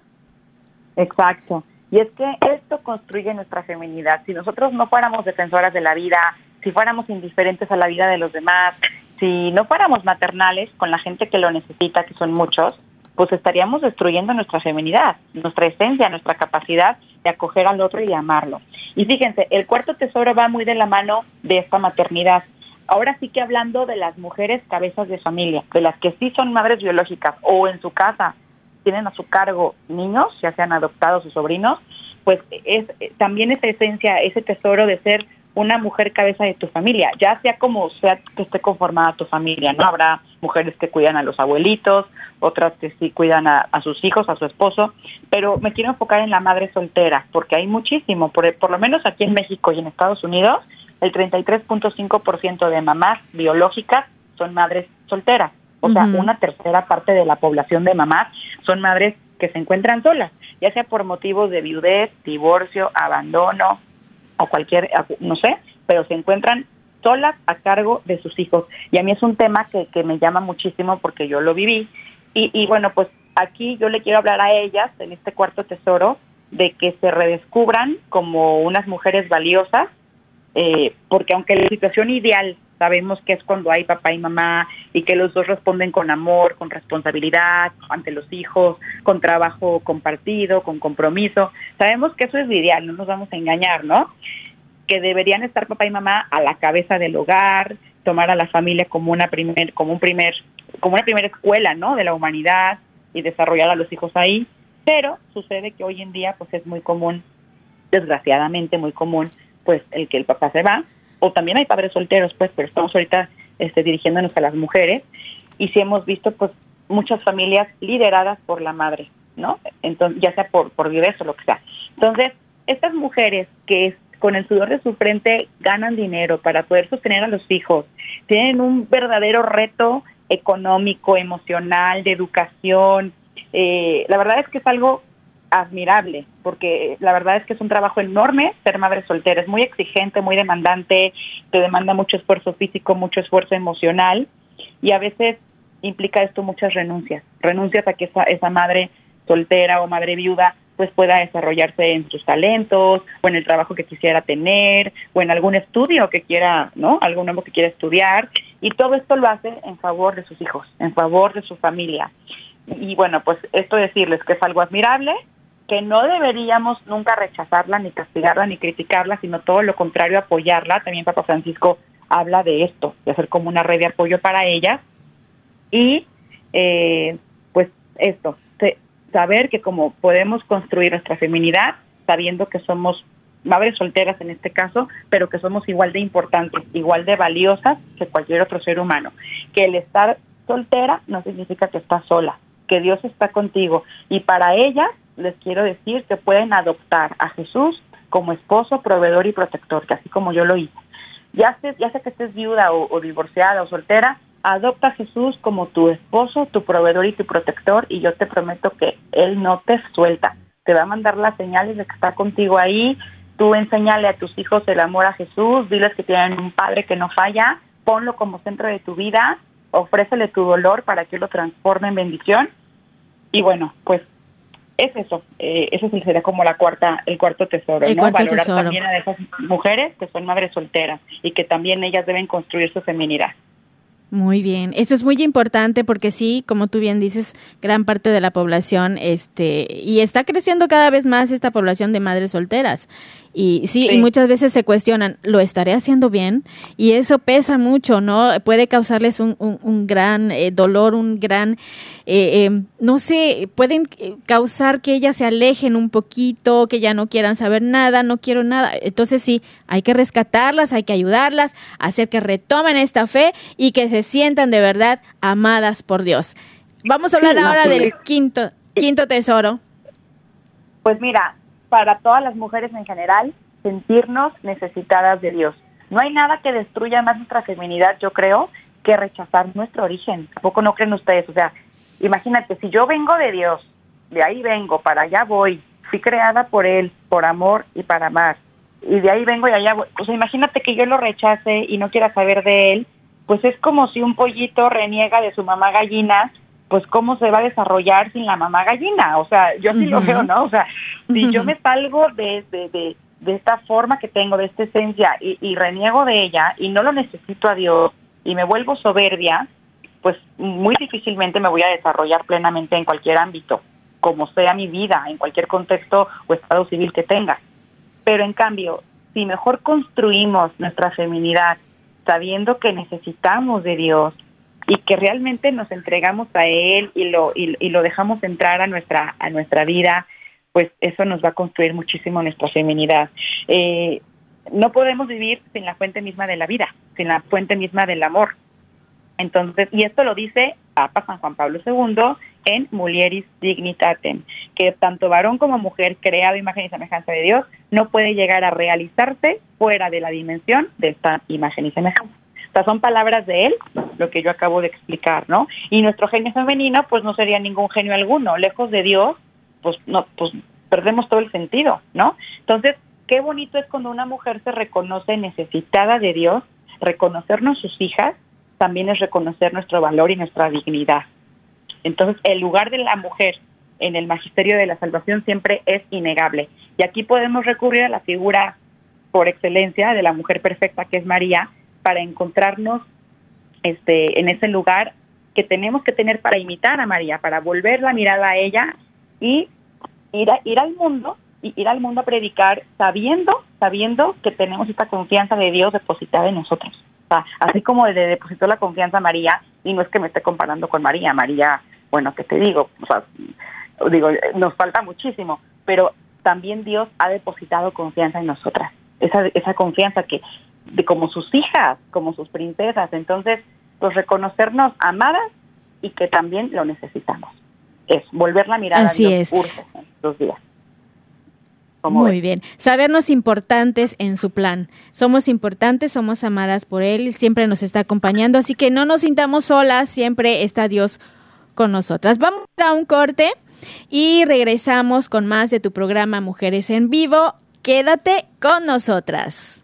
Exacto. Y es que esto construye nuestra feminidad. Si nosotros no fuéramos defensoras de la vida, si fuéramos indiferentes a la vida de los demás, si no fuéramos maternales con la gente que lo necesita, que son muchos, pues estaríamos destruyendo nuestra feminidad, nuestra esencia, nuestra capacidad de acoger al otro y de amarlo. Y fíjense, el cuarto tesoro va muy de la mano de esta maternidad. Ahora sí que hablando de las mujeres cabezas de familia, de las que sí son madres biológicas o en su casa tienen a su cargo niños, ya sean adoptados o sobrinos, pues es también esa esencia, ese tesoro de ser una mujer cabeza de tu familia, ya sea como sea que esté conformada tu familia, ¿no? Habrá mujeres que cuidan a los abuelitos, otras que sí cuidan a, sus hijos, a su esposo, pero me quiero enfocar en la madre soltera, porque hay muchísimo, por, por lo menos aquí en México y en Estados Unidos, el 33.5% de mamás biológicas son madres solteras, o sea, una tercera parte de la población de mamás son madres que se encuentran solas, ya sea por motivos de viudez, divorcio, abandono, o cualquier, no sé, pero se encuentran solas a cargo de sus hijos. Y a mí es un tema que, que me llama muchísimo porque yo lo viví. Y, y bueno, pues aquí yo le quiero hablar a ellas en este cuarto tesoro de que se redescubran como unas mujeres valiosas, eh, porque aunque la situación ideal sabemos que es cuando hay papá y mamá y que los dos responden con amor, con responsabilidad ante los hijos, con trabajo compartido, con compromiso. Sabemos que eso es ideal, no nos vamos a engañar, ¿no? Que deberían estar papá y mamá a la cabeza del hogar, tomar a la familia como una primer, como un primer, como una primera escuela, ¿no? De la humanidad y desarrollar a los hijos ahí. Pero sucede que hoy en día, pues es muy común, desgraciadamente muy común, pues el que el papá se va o también hay padres solteros, pues, pero estamos ahorita este, dirigiéndonos a las mujeres y sí hemos visto, pues, muchas familias lideradas por la madre, ¿no? Entonces, ya sea por, por o lo que sea. Entonces, estas mujeres que con el sudor de su frente ganan dinero para poder sostener a los hijos, tienen un verdadero reto económico, emocional, de educación. Eh, la verdad es que es algo admirable, porque la verdad es que es un trabajo enorme ser madre soltera, es muy exigente, muy demandante, te demanda mucho esfuerzo físico, mucho esfuerzo emocional y a veces implica esto muchas renuncias, renuncias a que esa, esa madre soltera o madre viuda pues pueda desarrollarse en sus talentos o en el trabajo que quisiera tener o en algún estudio que quiera, ¿no? Algo nuevo que quiera estudiar y todo esto lo hace en favor de sus hijos, en favor de su familia. Y bueno, pues esto decirles que es algo admirable, que no deberíamos nunca rechazarla, ni castigarla, ni criticarla, sino todo lo contrario, apoyarla. También Papa Francisco habla de esto, de hacer como una red de apoyo para ella. Y eh, pues esto, saber que como podemos construir nuestra feminidad, sabiendo que somos madres solteras en este caso, pero que somos igual de importantes, igual de valiosas que cualquier otro ser humano. Que el estar soltera no significa que estás sola, que Dios está contigo. Y para ella les quiero decir que pueden adoptar a Jesús como esposo, proveedor y protector, que así como yo lo hice. Ya ya sé que estés viuda o, divorciada o soltera, adopta a Jesús como tu esposo, tu proveedor y tu protector y yo te prometo que Él no te suelta. Te va a mandar las señales de que está contigo ahí. Tú enséñale a tus hijos el amor a Jesús, diles que tienen un Padre que no falla, ponlo como centro de tu vida, ofrécele tu dolor para que lo transforme en bendición. Y bueno, pues es eso, eh, eso sería como la cuarta, el cuarto tesoro, ¿no? Valorar también a esas mujeres que son madres solteras y que también ellas deben construir su feminidad. Muy bien, eso es muy importante porque sí, como tú bien dices, gran parte de la población, este, y está creciendo cada vez más esta población de madres solteras. Y sí, y muchas veces se cuestionan, ¿lo estaré haciendo bien? Y eso pesa mucho, ¿no? Puede causarles un, un, gran eh, dolor, un gran, eh, em, no sé, pueden eh, causar que ellas se alejen un poquito, que ya no quieran saber nada, no quiero nada. Entonces sí, hay que rescatarlas, hay que ayudarlas, hacer que retomen esta fe y que se sientan de verdad amadas por Dios. Vamos a hablar ahora del quinto, quinto tesoro. Pues mira, para todas las mujeres en general sentirnos necesitadas de Dios. No hay nada que destruya más nuestra feminidad, yo creo, que rechazar nuestro origen. Tampoco no creen ustedes? O sea, imagínate, si yo vengo de Dios, de ahí vengo, para allá voy, fui creada por Él, por amor y para amar, y de ahí vengo y allá voy. O sea, imagínate que yo lo rechace y no quiera saber de Él, pues es como si un pollito reniega de su mamá gallina pues cómo se va a desarrollar sin la mamá gallina. O sea, yo sí lo veo, ¿no? O sea, si yo me salgo de, de, de, esta forma que tengo, de esta esencia, y, reniego de ella, y no lo necesito a Dios, y me vuelvo soberbia, pues muy difícilmente me voy a desarrollar plenamente en cualquier ámbito, como sea mi vida, en cualquier contexto o estado civil que tenga. Pero en cambio, si mejor construimos nuestra feminidad sabiendo que necesitamos de Dios, y que realmente nos entregamos a Él y lo, y, lo dejamos entrar a nuestra, a nuestra vida, pues eso nos va a construir muchísimo nuestra feminidad. Eh, no podemos vivir sin la fuente misma de la vida, sin la fuente misma del amor. Entonces, y esto lo dice Papa San Juan Pablo II en Mulieris Dignitatem, que tanto varón como mujer creado imagen y semejanza de Dios no puede llegar a realizarse fuera de la dimensión de esta imagen y semejanza. O sea, son palabras de él, lo que yo acabo de explicar, ¿no? Y nuestro genio femenino, pues no sería ningún genio alguno. Lejos de Dios, pues no, pues perdemos todo el sentido, ¿no? Entonces, qué bonito es cuando una mujer se reconoce necesitada de Dios, reconocernos sus hijas, también es reconocer nuestro valor y nuestra dignidad. Entonces, el lugar de la mujer en el magisterio de la salvación siempre es innegable. Y aquí podemos recurrir a la figura por excelencia de la mujer perfecta que es María para encontrarnos este en ese lugar que tenemos que tener para imitar a María, para volver la mirada a ella y ir, ir al mundo y ir al mundo a predicar sabiendo, sabiendo que tenemos esta confianza de Dios depositada en nosotros. Así como le depositó la confianza a María, y no es que me esté comparando con María, María, bueno, ¿qué te digo? O sea, digo, nos falta muchísimo, pero también Dios ha depositado confianza en nosotras. Esa, esa confianza que, de como sus hijas, como sus princesas. Entonces, pues reconocernos amadas y que también lo necesitamos. Es volver la mirada Así a Dios es. estos días. Muy bien. Sabernos importantes en su plan. Somos importantes, somos amadas por Él, siempre nos está acompañando, así que no nos sintamos solas, siempre está Dios con nosotras. Vamos a un corte y regresamos con más de tu programa Mujeres en Vivo. Quédate con nosotras.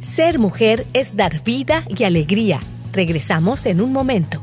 Ser mujer es dar vida y alegría. Regresamos en un momento.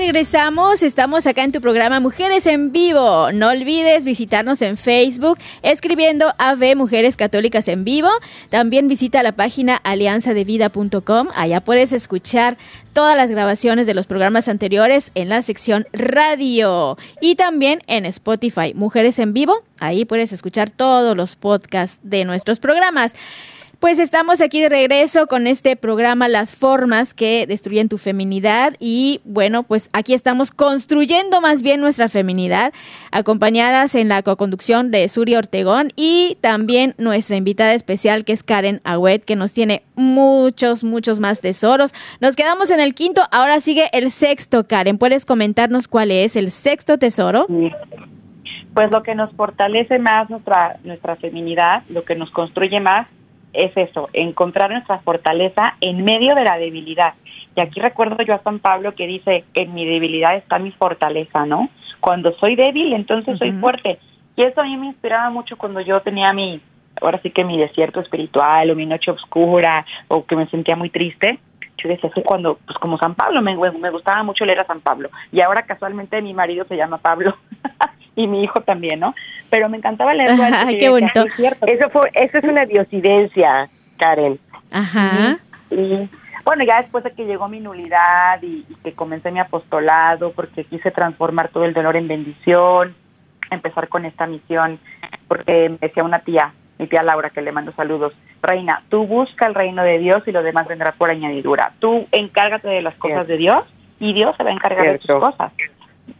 Regresamos, estamos acá en tu programa Mujeres en Vivo. No olvides visitarnos en Facebook escribiendo AV Mujeres Católicas en Vivo. También visita la página alianzadevida.com. Allá puedes escuchar todas las grabaciones de los programas anteriores en la sección radio y también en Spotify Mujeres en Vivo. Ahí puedes escuchar todos los podcasts de nuestros programas. Pues estamos aquí de regreso con este programa Las formas que destruyen tu feminidad y bueno, pues aquí estamos construyendo más bien nuestra feminidad, acompañadas en la co-conducción de Suri Ortegón y también nuestra invitada especial que es Karen Agüet, que nos tiene muchos, muchos más tesoros. Nos quedamos en el quinto, ahora sigue el sexto, Karen. ¿Puedes comentarnos cuál es el sexto tesoro? Pues lo que nos fortalece más nuestra, nuestra feminidad, lo que nos construye más es eso, encontrar nuestra fortaleza en medio de la debilidad. Y aquí recuerdo yo a San Pablo que dice, en mi debilidad está mi fortaleza, ¿no? Cuando soy débil, entonces soy fuerte. Y eso a mí me inspiraba mucho cuando yo tenía mi, ahora sí que mi desierto espiritual o mi noche oscura o que me sentía muy triste. Yo decía, eso cuando, pues como San Pablo, me, me gustaba mucho leer a San Pablo. Y ahora casualmente mi marido se llama Pablo. *laughs* y mi hijo también, ¿no? Pero me encantaba leer. Ay, qué bonito. Eso fue, eso es una diosidencia, Karen. Ajá. Y, bueno, ya después de que llegó mi nulidad y, que comencé mi apostolado, porque quise transformar todo el dolor en bendición, empezar con esta misión, porque me decía una tía, mi tía Laura, que le mando saludos. Reina, tú busca el reino de Dios y lo demás vendrá por añadidura. Tú encárgate de las cosas de Dios y Dios se va a encargar de tus cosas.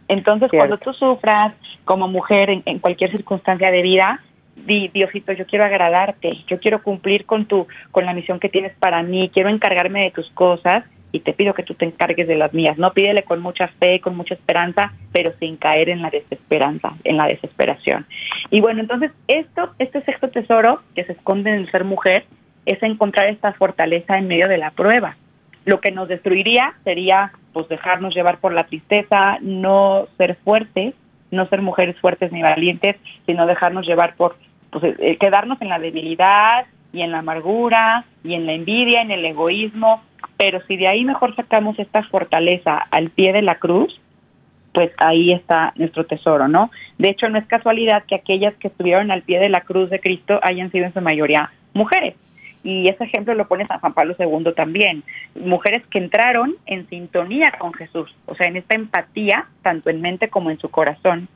Entonces, cuando tú sufras como mujer en, cualquier circunstancia de vida, di, Diosito, yo quiero agradarte, yo quiero cumplir con tu, con la misión que tienes para mí, quiero encargarme de tus cosas y te pido que tú te encargues de las mías. No pídele con mucha fe, con mucha esperanza, pero sin caer en la desesperanza, en la desesperación. Y bueno, entonces esto, este sexto tesoro que se esconde en el ser mujer es encontrar esta fortaleza en medio de la prueba. Lo que nos destruiría sería pues dejarnos llevar por la tristeza, no ser fuertes, no ser mujeres fuertes ni valientes, sino dejarnos llevar por pues, eh, quedarnos en la debilidad y en la amargura y en la envidia, en el egoísmo, pero si de ahí mejor sacamos esta fortaleza al pie de la cruz, pues ahí está nuestro tesoro, ¿no? De hecho, no es casualidad que aquellas que estuvieron al pie de la cruz de Cristo hayan sido en su mayoría mujeres. Y ese ejemplo lo pone San Juan Pablo II también. Mujeres que entraron en sintonía con Jesús, o sea, en esta empatía, tanto en mente como en su corazón.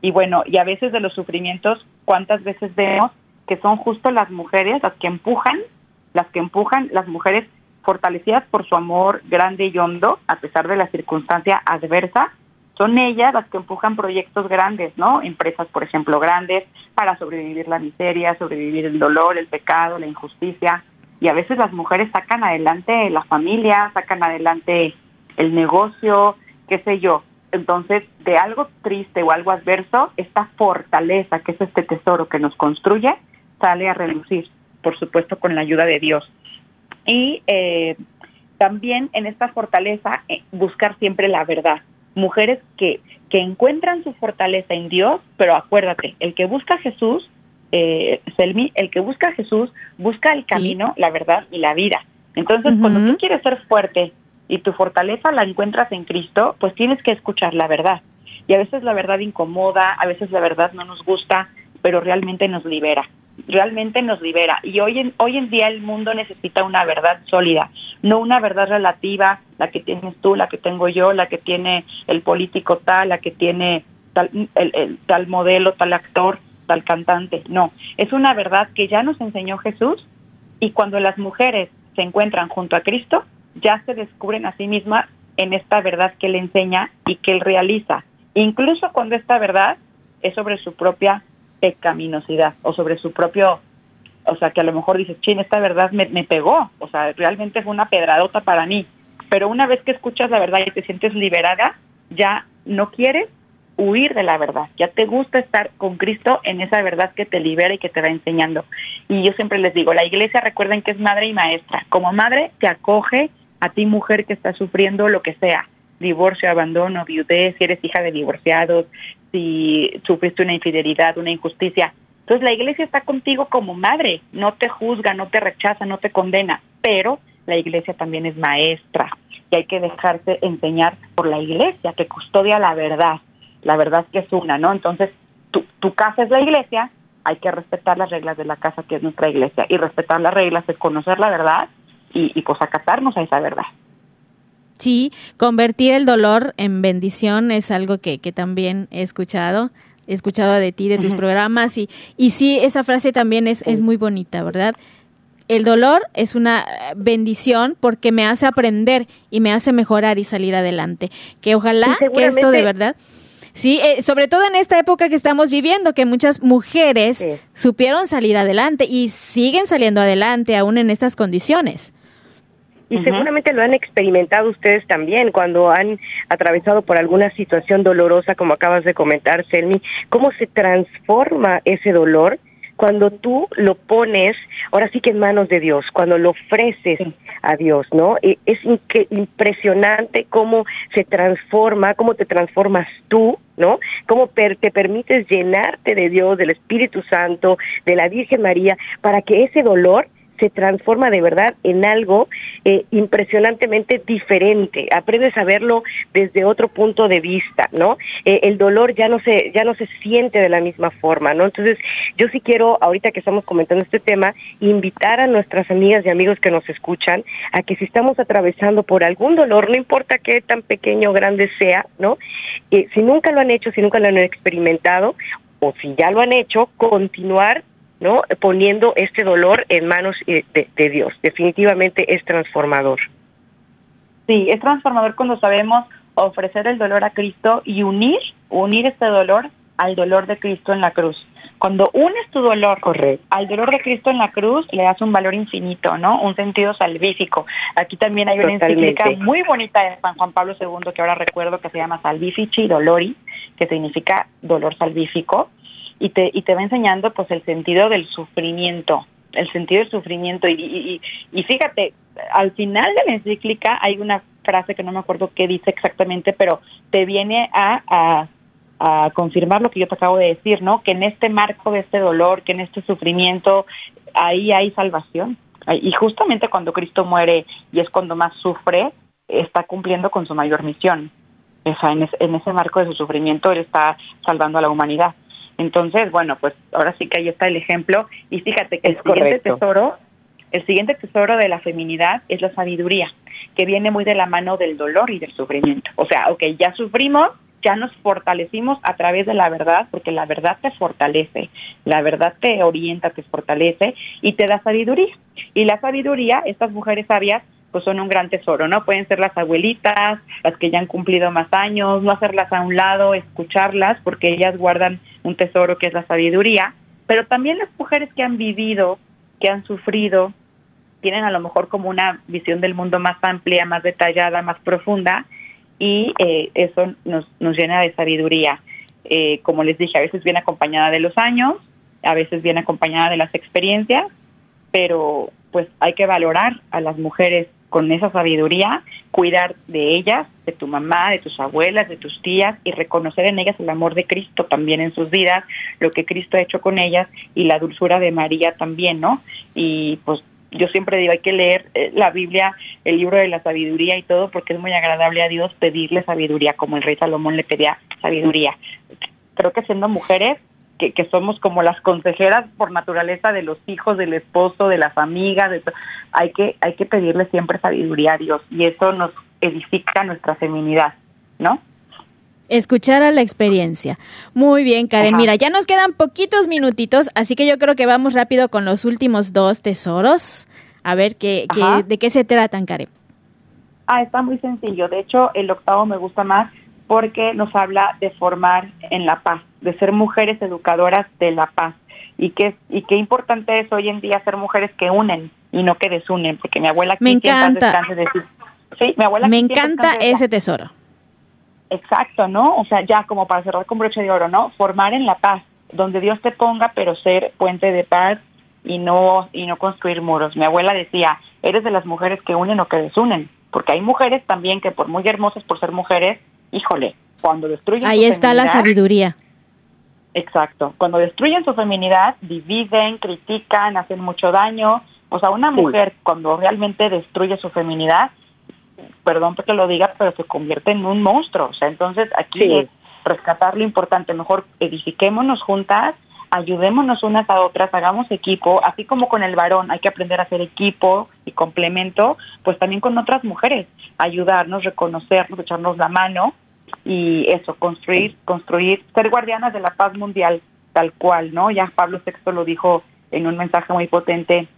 Y bueno, y a veces de los sufrimientos, ¿cuántas veces vemos que son justo las mujeres las que empujan, las que empujan, las mujeres fortalecidas por su amor grande y hondo, a pesar de la circunstancia adversa, son ellas las que empujan proyectos grandes, ¿no? Empresas, por ejemplo, grandes para sobrevivir la miseria, sobrevivir el dolor, el pecado, la injusticia. Y a veces las mujeres sacan adelante la familia, sacan adelante el negocio, qué sé yo. Entonces, de algo triste o algo adverso, esta fortaleza, que es este tesoro que nos construye, sale a relucir, por supuesto, con la ayuda de Dios. Y eh, también en esta fortaleza, eh, buscar siempre la verdad mujeres que, que encuentran su fortaleza en Dios, pero acuérdate, el que busca a Jesús, eh, Selmi, el que busca a Jesús busca el camino, la verdad y la vida. Entonces, cuando tú quieres ser fuerte y tu fortaleza la encuentras en Cristo, pues tienes que escuchar la verdad. Y a veces la verdad incomoda, a veces la verdad no nos gusta, pero realmente nos libera realmente nos libera. Y hoy en, hoy en día el mundo necesita una verdad sólida, no una verdad relativa, la que tienes tú, la que tengo yo, la que tiene el político tal, la que tiene tal, el, tal modelo, tal actor, tal cantante. No, es una verdad que ya nos enseñó Jesús y cuando las mujeres se encuentran junto a Cristo, ya se descubren a sí mismas en esta verdad que él enseña y que él realiza, incluso cuando esta verdad es sobre su propia pecaminosidad o sobre su propio, o sea, que a lo mejor dices, chin, esta verdad me, pegó, o sea, realmente fue una pedradota para mí, pero una vez que escuchas la verdad y te sientes liberada, ya no quieres huir de la verdad, ya te gusta estar con Cristo en esa verdad que te libera y que te va enseñando. Y yo siempre les digo, la iglesia recuerden que es madre y maestra. Como madre te acoge a ti mujer que está sufriendo lo que sea, divorcio, abandono, viudez, si eres hija de divorciados, si sufriste una infidelidad, una injusticia. Entonces la iglesia está contigo como madre, no te juzga, no te rechaza, no te condena, pero la iglesia también es maestra y hay que dejarse enseñar por la iglesia que custodia la verdad, la verdad que es una, ¿no? Entonces tu, tu casa es la iglesia, hay que respetar las reglas de la casa que es nuestra iglesia y respetar las reglas es conocer la verdad y, y pues acatarnos a esa verdad. Sí, convertir el dolor en bendición es algo que, que también he escuchado he escuchado de ti, de tus programas, y, y sí, esa frase también es, es muy bonita, ¿verdad? El dolor es una bendición porque me hace aprender y me hace mejorar y salir adelante. Que ojalá que esto de verdad... Sí, eh, sobre todo en esta época que estamos viviendo, que muchas mujeres supieron salir adelante y siguen saliendo adelante aún en estas condiciones. Y seguramente lo han experimentado ustedes también cuando han atravesado por alguna situación dolorosa, como acabas de comentar, Selmi, cómo se transforma ese dolor cuando tú lo pones, ahora sí que en manos de Dios, cuando lo ofreces a Dios, ¿no? Es impresionante cómo se transforma, cómo te transformas tú, ¿no? Cómo te permites llenarte de Dios, del Espíritu Santo, de la Virgen María, para que ese dolor se transforma de verdad en algo eh, impresionantemente diferente. Aprendes a verlo desde otro punto de vista, ¿no? Eh, el dolor ya no se ya no se siente de la misma forma, ¿no? Entonces, yo sí quiero ahorita que estamos comentando este tema invitar a nuestras amigas y amigos que nos escuchan a que si estamos atravesando por algún dolor, no importa qué tan pequeño o grande sea, ¿no? Eh, si nunca lo han hecho, si nunca lo han experimentado o si ya lo han hecho, continuar ¿no? Poniendo este dolor en manos de, de Dios. Definitivamente es transformador. Sí, es transformador cuando sabemos ofrecer el dolor a Cristo y unir, unir este dolor al dolor de Cristo en la cruz. Cuando unes tu dolor al dolor de Cristo en la cruz, le das un valor infinito, ¿no? Un sentido salvífico. Aquí también hay una encíclica muy bonita de San Juan Pablo II, que ahora recuerdo que se llama Salvifici Dolori, que significa dolor salvífico, y te, y te va enseñando pues el sentido del sufrimiento, el sentido del sufrimiento. Y, y, fíjate, al final de la encíclica hay una frase que no me acuerdo qué dice exactamente, pero te viene a, a confirmar lo que yo te acabo de decir, ¿no? Que en este marco de este dolor, que en este sufrimiento, ahí hay salvación. Y justamente cuando Cristo muere y es cuando más sufre, está cumpliendo con su mayor misión. O sea, en, en ese marco de su sufrimiento, Él está salvando a la humanidad. Entonces, bueno, pues ahora sí que ahí está el ejemplo. Y fíjate que el siguiente tesoro, el siguiente tesoro de la feminidad es la sabiduría, que viene muy de la mano del dolor y del sufrimiento. O sea, ok, ya sufrimos, ya nos fortalecimos a través de la verdad, porque la verdad te fortalece, la verdad te orienta, te fortalece y te da sabiduría. Y la sabiduría, estas mujeres sabias, pues son un gran tesoro, ¿no? Pueden ser las abuelitas, las que ya han cumplido más años, no hacerlas a un lado, escucharlas, porque ellas guardan un tesoro que es la sabiduría, pero también las mujeres que han vivido, que han sufrido, tienen a lo mejor como una visión del mundo más amplia, más detallada, más profunda, y eh, eso nos, nos llena de sabiduría. Eh, como les dije, a veces viene acompañada de los años, a veces viene acompañada de las experiencias, pero pues hay que valorar a las mujeres con esa sabiduría, cuidar de ellas, de tu mamá, de tus abuelas, de tus tías y reconocer en ellas el amor de Cristo también en sus vidas, lo que Cristo ha hecho con ellas y la dulzura de María también, ¿no? Y pues yo siempre digo, hay que leer eh, la Biblia, el libro de la sabiduría y todo, porque es muy agradable a Dios pedirle sabiduría, como el rey Salomón le pedía sabiduría. Creo que siendo mujeres, que, que somos como las consejeras por naturaleza de los hijos, del esposo, de las amigas, de hay que hay que pedirle siempre sabiduría a Dios y eso nos edifica nuestra feminidad, ¿no? escuchar a la experiencia. Muy bien, Karen. Mira, ya nos quedan poquitos minutitos, así que yo creo que vamos rápido con los últimos dos tesoros. A ver qué, qué, de qué se tratan, Karen. Ah, está muy sencillo. De hecho, el octavo me gusta más porque nos habla de formar en la paz, de ser mujeres educadoras de la paz. Y qué, y qué importante es hoy en día ser mujeres que unen y no que desunen, porque mi abuela... Me encanta. sí, mi abuela... Me encanta ese tesoro. Exacto, ¿no? O sea, ya como para cerrar con broche de oro, ¿no? Formar en la paz, donde Dios te ponga, pero ser puente de paz y no y no construir muros. Mi abuela decía, eres de las mujeres que unen o que desunen, porque hay mujeres también que por muy hermosas por ser mujeres, híjole, cuando destruyen Ahí está la sabiduría. Exacto, cuando destruyen su feminidad, dividen, critican, hacen mucho daño. O sea, una mujer cuando realmente destruye su feminidad, perdón porque lo diga, pero se convierte en un monstruo. O sea, entonces aquí es rescatar lo importante. Mejor edifiquémonos juntas, ayudémonos unas a otras, hagamos equipo, así como con el varón hay que aprender a hacer equipo y complemento, pues también con otras mujeres, ayudarnos, reconocernos, echarnos la mano y eso, construir, construir, ser guardianas de la paz mundial tal cual, ¿no? Ya Pablo VI lo dijo en un mensaje muy potente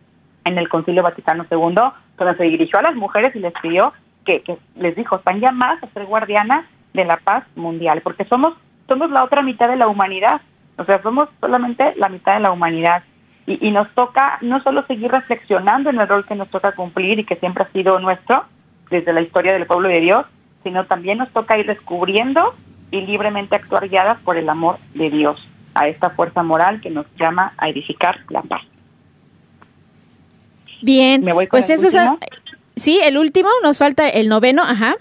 en el Concilio Vaticano II, cuando se dirigió a las mujeres y les pidió que, les dijo, están llamadas a ser guardianas de la paz mundial, porque somos, somos la otra mitad de la humanidad, o sea, somos solamente la mitad de la humanidad. Y, y nos toca no solo seguir reflexionando en el rol que nos toca cumplir y que siempre ha sido nuestro, desde la historia del pueblo de Dios, sino también nos toca ir descubriendo y libremente actuar guiadas por el amor de Dios, a esta fuerza moral que nos llama a edificar la paz. Bien, pues eso es, Sí, el último, nos falta el noveno, ajá.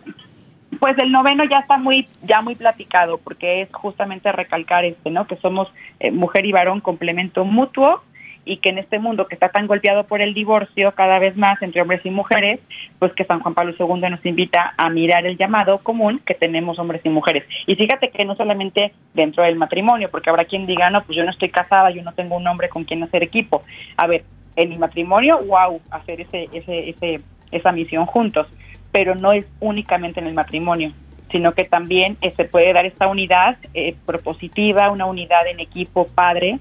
Pues el noveno ya está muy ya muy platicado porque es justamente recalcar este, ¿no? Que somos eh, mujer y varón complemento mutuo y que en este mundo que está tan golpeado por el divorcio cada vez más entre hombres y mujeres, pues que San Juan Pablo II nos invita a mirar el llamado común que tenemos hombres y mujeres. Y fíjate que no solamente dentro del matrimonio, porque habrá quien diga, no, pues yo no estoy casada, yo no tengo un hombre con quien hacer equipo. A ver, en mi matrimonio, wow, hacer ese, ese, ese esa misión juntos, pero no es únicamente en el matrimonio, sino que también se puede dar esta unidad eh, propositiva, una unidad en equipo padre,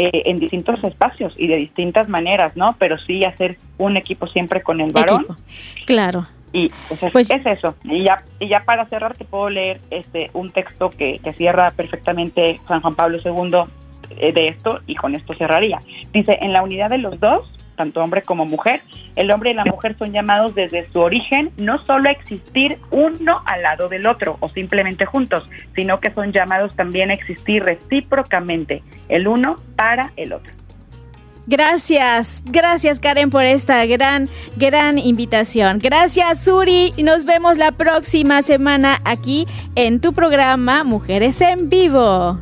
eh, en distintos espacios y de distintas maneras, ¿no? Pero sí hacer un equipo siempre con el varón. Claro. Y pues es, pues es, eso. Y ya, y ya para cerrar te puedo leer este un texto que, que cierra perfectamente San Juan Pablo II eh, de esto y con esto cerraría. Dice, en la unidad de los dos, tanto hombre como mujer, el hombre y la mujer son llamados desde su origen no solo a existir uno al lado del otro o simplemente juntos, sino que son llamados también a existir recíprocamente, el uno para el otro. Gracias, gracias Karen por esta gran, gran invitación. Gracias Suri y nos vemos la próxima semana aquí en tu programa Mujeres en Vivo.